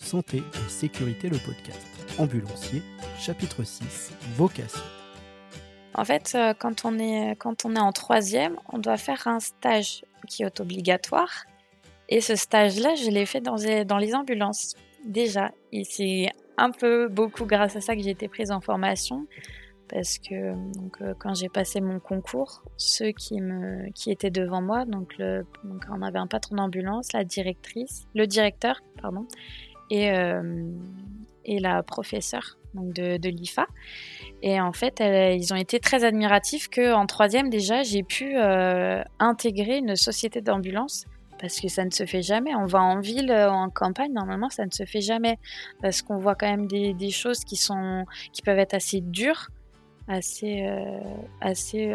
Santé et sécurité le podcast. Ambulancier, chapitre 6, vocation. En fait, euh, quand on est, quand on est en troisième, on doit faire un stage qui est obligatoire. Et ce stage-là, je l'ai fait dans les, ambulances, déjà. Et c'est un peu beaucoup grâce à ça que j'ai été prise en formation parce que euh, quand j'ai passé mon concours, ceux qui, étaient devant moi, donc on avait un patron d'ambulance, la directrice, le directeur, pardon, et, euh, et la professeure de, l'IFA. Et en fait, ils ont été très admiratifs qu'en troisième déjà, j'ai pu euh, intégrer une société d'ambulance parce que ça ne se fait jamais. On va en ville, ou en campagne, normalement, ça ne se fait jamais parce qu'on voit quand même des, choses qui sont, qui peuvent être assez dures assez, euh, assez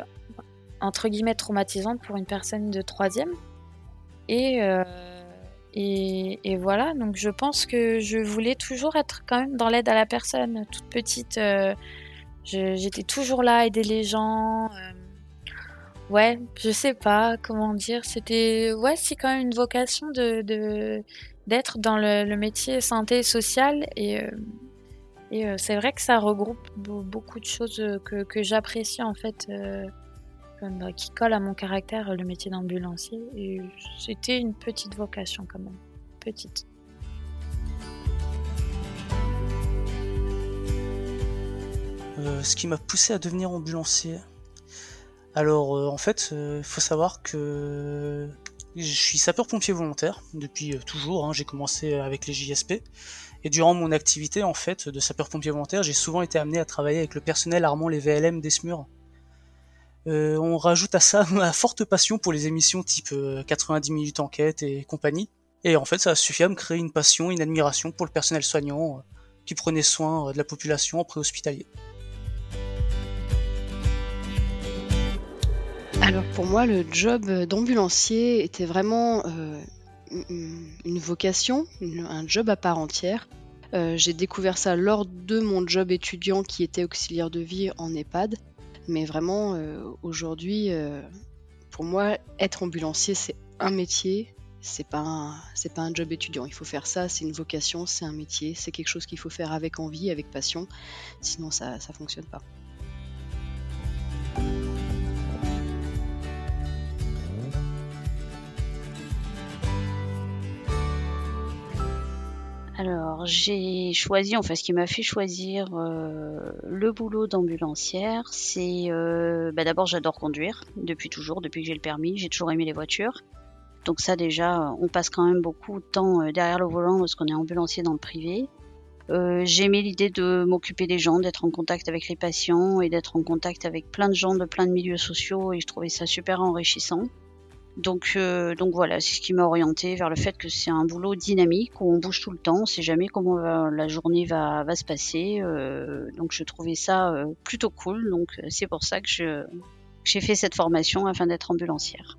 entre guillemets traumatisante pour une personne de troisième. Et, euh, et, voilà, donc je pense que je voulais toujours être quand même dans l'aide à la personne. Toute petite, euh, j'étais toujours là, aider les gens. Euh, ouais, je sais pas comment dire. C'était, ouais, c'est quand même une vocation de d'être dans le, métier santé sociale et euh, c'est vrai que ça regroupe beaucoup de choses que j'apprécie en fait, euh, qui collent à mon caractère, le métier d'ambulancier. C'était une petite vocation quand même, petite. Euh, ce qui m'a poussé à devenir ambulancier. Alors euh, en fait, il faut savoir que je suis sapeur-pompier volontaire depuis toujours. Hein, J'ai commencé avec les JSP et durant mon activité en fait de sapeur-pompier volontaire, j'ai souvent été amené à travailler avec le personnel armant les VLM des SMUR. Euh, on rajoute à ça ma forte passion pour les émissions type 90 euh, minutes enquête et compagnie. Et en fait, ça a suffi à me créer une passion, une admiration pour le personnel soignant euh, qui prenait soin de la population après hospitalier. Alors pour moi, le job d'ambulancier était vraiment une vocation, un job à part entière. J'ai découvert ça lors de mon job étudiant qui était auxiliaire de vie en EHPAD. Mais vraiment, euh, aujourd'hui, euh, pour moi, être ambulancier, c'est un métier. C'est pas c'est pas un job étudiant. Il faut faire ça. C'est une vocation, c'est un métier. C'est quelque chose qu'il faut faire avec envie, avec passion. Sinon, ça ça fonctionne pas. Alors, j'ai choisi, enfin, ce qui m'a fait choisir euh, le boulot d'ambulancière, c'est euh, bah, d'abord, j'adore conduire depuis toujours, depuis que j'ai le permis, j'ai toujours aimé les voitures. Donc ça déjà, on passe quand même beaucoup de temps euh, derrière le volant lorsqu'on est ambulancier dans le privé. Euh, J'aimais l'idée de m'occuper des gens, d'être en contact avec les patients et d'être en contact avec plein de gens de plein de milieux sociaux et je trouvais ça super enrichissant. Donc, euh, donc voilà, c'est ce qui m'a orienté vers le fait que c'est un boulot dynamique où on bouge tout le temps, on sait jamais comment va, la journée va, se passer. Euh, donc je trouvais ça euh, plutôt cool. Donc c'est pour ça que j'ai fait cette formation afin d'être ambulancière.